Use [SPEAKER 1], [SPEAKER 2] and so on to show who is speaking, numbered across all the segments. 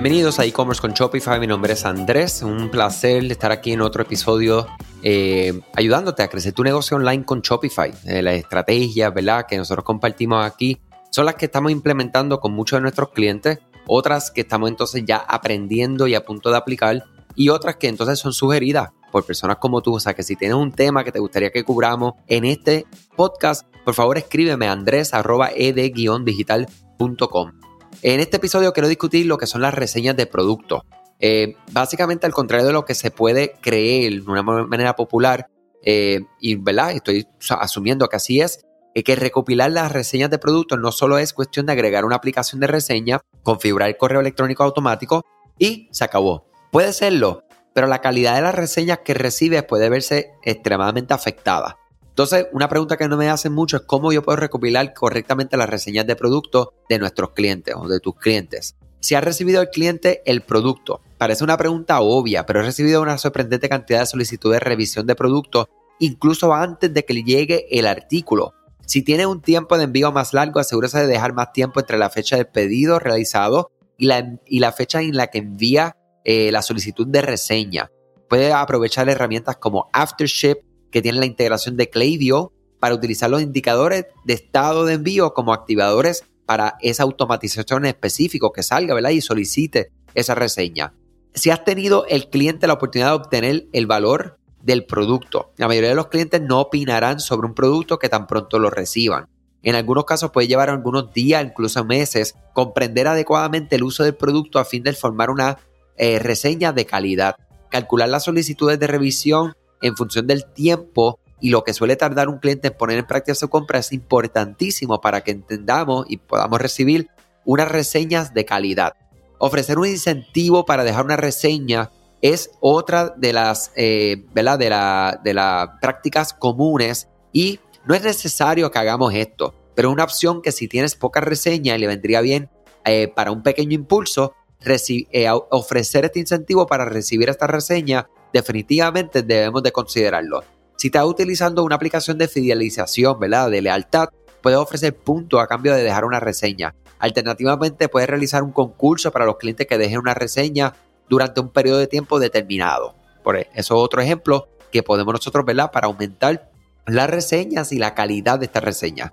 [SPEAKER 1] Bienvenidos a e-commerce con Shopify. Mi nombre es Andrés. Un placer estar aquí en otro episodio eh, ayudándote a crecer tu negocio online con Shopify. Eh, las estrategias, ¿verdad? Que nosotros compartimos aquí son las que estamos implementando con muchos de nuestros clientes. Otras que estamos entonces ya aprendiendo y a punto de aplicar. Y otras que entonces son sugeridas por personas como tú. O sea que si tienes un tema que te gustaría que cubramos en este podcast, por favor escríbeme a andres.ed-digital.com. En este episodio quiero discutir lo que son las reseñas de productos. Eh, básicamente al contrario de lo que se puede creer de una manera popular, eh, y ¿verdad? estoy asumiendo que así es, que recopilar las reseñas de productos no solo es cuestión de agregar una aplicación de reseña, configurar el correo electrónico automático y se acabó. Puede serlo, pero la calidad de las reseñas que recibes puede verse extremadamente afectada. Entonces, una pregunta que no me hacen mucho es cómo yo puedo recopilar correctamente las reseñas de productos de nuestros clientes o de tus clientes. Si ha recibido el cliente el producto, parece una pregunta obvia, pero he recibido una sorprendente cantidad de solicitudes de revisión de productos incluso antes de que le llegue el artículo. Si tiene un tiempo de envío más largo, asegúrese de dejar más tiempo entre la fecha del pedido realizado y la, y la fecha en la que envía eh, la solicitud de reseña. Puede aprovechar herramientas como Aftership que tienen la integración de Klaviyo para utilizar los indicadores de estado de envío como activadores para esa automatización específica que salga, ¿verdad? Y solicite esa reseña. Si has tenido el cliente la oportunidad de obtener el valor del producto, la mayoría de los clientes no opinarán sobre un producto que tan pronto lo reciban. En algunos casos puede llevar algunos días, incluso meses, comprender adecuadamente el uso del producto a fin de formar una eh, reseña de calidad. Calcular las solicitudes de revisión en función del tiempo y lo que suele tardar un cliente en poner en práctica su compra es importantísimo para que entendamos y podamos recibir unas reseñas de calidad. Ofrecer un incentivo para dejar una reseña es otra de las, eh, ¿verdad? De, la, de las prácticas comunes y no es necesario que hagamos esto, pero es una opción que si tienes poca reseña y le vendría bien eh, para un pequeño impulso, eh, ofrecer este incentivo para recibir esta reseña definitivamente debemos de considerarlo. Si estás utilizando una aplicación de fidelización, ¿verdad? De lealtad, puedes ofrecer puntos a cambio de dejar una reseña. Alternativamente, puedes realizar un concurso para los clientes que dejen una reseña durante un periodo de tiempo determinado. Por e, eso es otro ejemplo que podemos nosotros, ¿verdad? Para aumentar las reseñas y la calidad de esta reseña.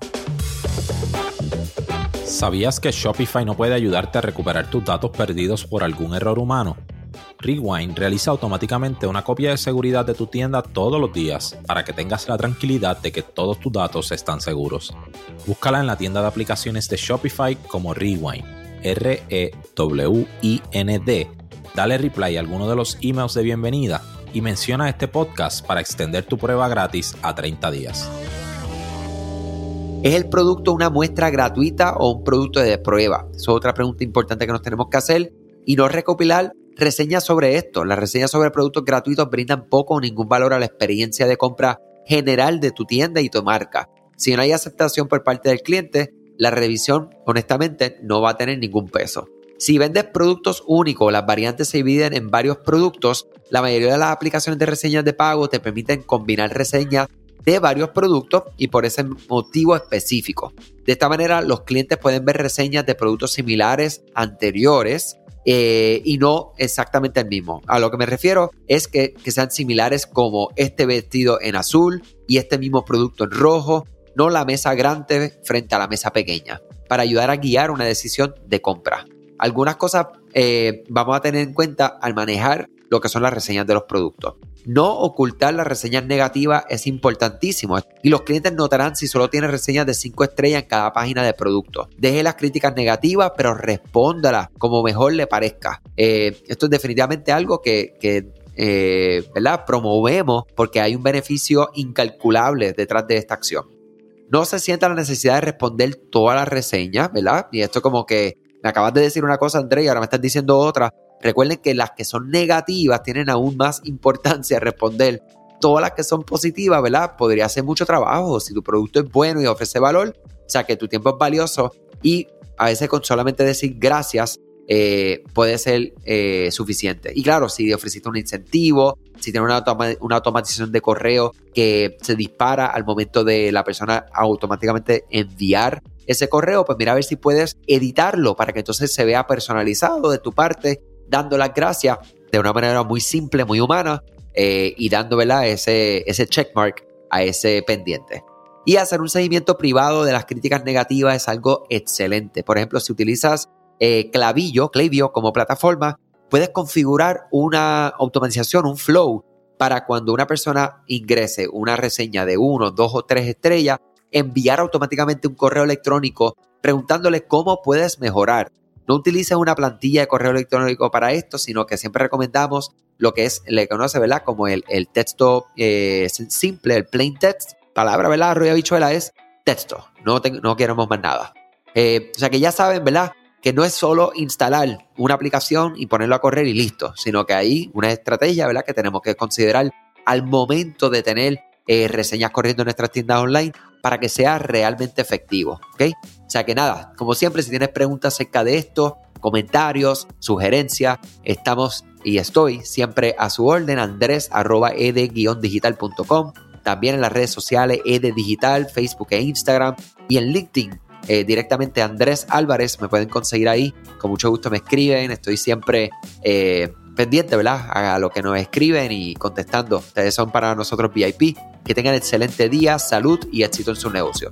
[SPEAKER 2] ¿Sabías que Shopify no puede ayudarte a recuperar tus datos perdidos por algún error humano? Rewind realiza automáticamente una copia de seguridad de tu tienda todos los días para que tengas la tranquilidad de que todos tus datos están seguros. Búscala en la tienda de aplicaciones de Shopify como Rewind, R-E-W-I-N-D. Dale reply a alguno de los emails de bienvenida y menciona este podcast para extender tu prueba gratis a 30 días.
[SPEAKER 1] ¿Es el producto una muestra gratuita o un producto de prueba? Esa es otra pregunta importante que nos tenemos que hacer y no recopilar reseñas sobre esto. Las reseñas sobre productos gratuitos brindan poco o ningún valor a la experiencia de compra general de tu tienda y tu marca. Si no hay aceptación por parte del cliente, la revisión, honestamente, no va a tener ningún peso. Si vendes productos únicos, las variantes se dividen en varios productos, la mayoría de las aplicaciones de reseñas de pago te permiten combinar reseñas de varios productos y por ese motivo específico. De esta manera, los clientes pueden ver reseñas de productos similares anteriores eh, y no exactamente el mismo. A lo que me refiero es que, sean similares como este vestido en azul y este mismo producto en rojo, no la mesa grande frente a la mesa pequeña, para ayudar a guiar una decisión de compra. Algunas cosas eh, vamos a tener en cuenta al manejar lo que son las reseñas de los productos. No ocultar las reseñas negativas es importantísimo y los clientes notarán si solo tiene reseñas de 5 estrellas en cada página de producto. Deje las críticas negativas, pero respóndalas como mejor le parezca. Eh, esto es definitivamente algo que, eh, promovemos porque hay un beneficio incalculable detrás de esta acción. No se sienta la necesidad de responder todas las reseñas, ¿verdad? Y esto como que me acabas de decir una cosa, André, y ahora me estás diciendo otra. Recuerden que las que son negativas tienen aún más importancia responder. Todas las que son positivas, ¿verdad? Podría hacer mucho trabajo. Si tu producto es bueno y ofrece valor, o sea que tu tiempo es valioso y a veces con solamente decir gracias eh, puede ser eh, suficiente. Y claro, si ofreciste un incentivo, si tienes una, una, automatización de correo que se dispara al momento de la persona automáticamente enviar ese correo, pues mira a ver si puedes editarlo para que entonces se vea personalizado de tu parte, dando las gracias de una manera muy simple, muy humana eh, y dando ese, ese checkmark a ese pendiente. Y hacer un seguimiento privado de las críticas negativas es algo excelente. Por ejemplo, si utilizas eh, Clavillo, Klaviyo como plataforma, puedes configurar una automatización, un flow, para cuando una persona ingrese una reseña de uno, dos o tres estrellas, enviar automáticamente un correo electrónico preguntándole cómo puedes mejorar. No utilices una plantilla de correo electrónico para esto, sino que siempre recomendamos lo que es, le conoce, ¿verdad? Como el, texto eh, simple, el plain text. Palabra, ¿verdad? Arroyo bichuela es texto. No, no queremos más nada. Eh, o sea que ya saben, ¿verdad? que no es solo instalar una aplicación y ponerlo a correr y listo, sino que hay una estrategia, ¿verdad? Que tenemos que considerar al momento de tener eh, reseñas corriendo en nuestras tiendas online para que sea realmente efectivo, ¿ok? Que nada, como siempre, si tienes preguntas acerca de esto, comentarios, sugerencias, estamos y estoy siempre a su orden, andrés arroba ed-digital.com, también en las redes sociales ed digital, Facebook e Instagram y en LinkedIn eh, directamente Andrés Álvarez, me pueden conseguir ahí, con mucho gusto me escriben, estoy siempre eh, pendiente, ¿verdad? A lo que nos escriben y contestando. Ustedes son para nosotros VIP. Que tengan excelente día, salud y éxito en su negocio.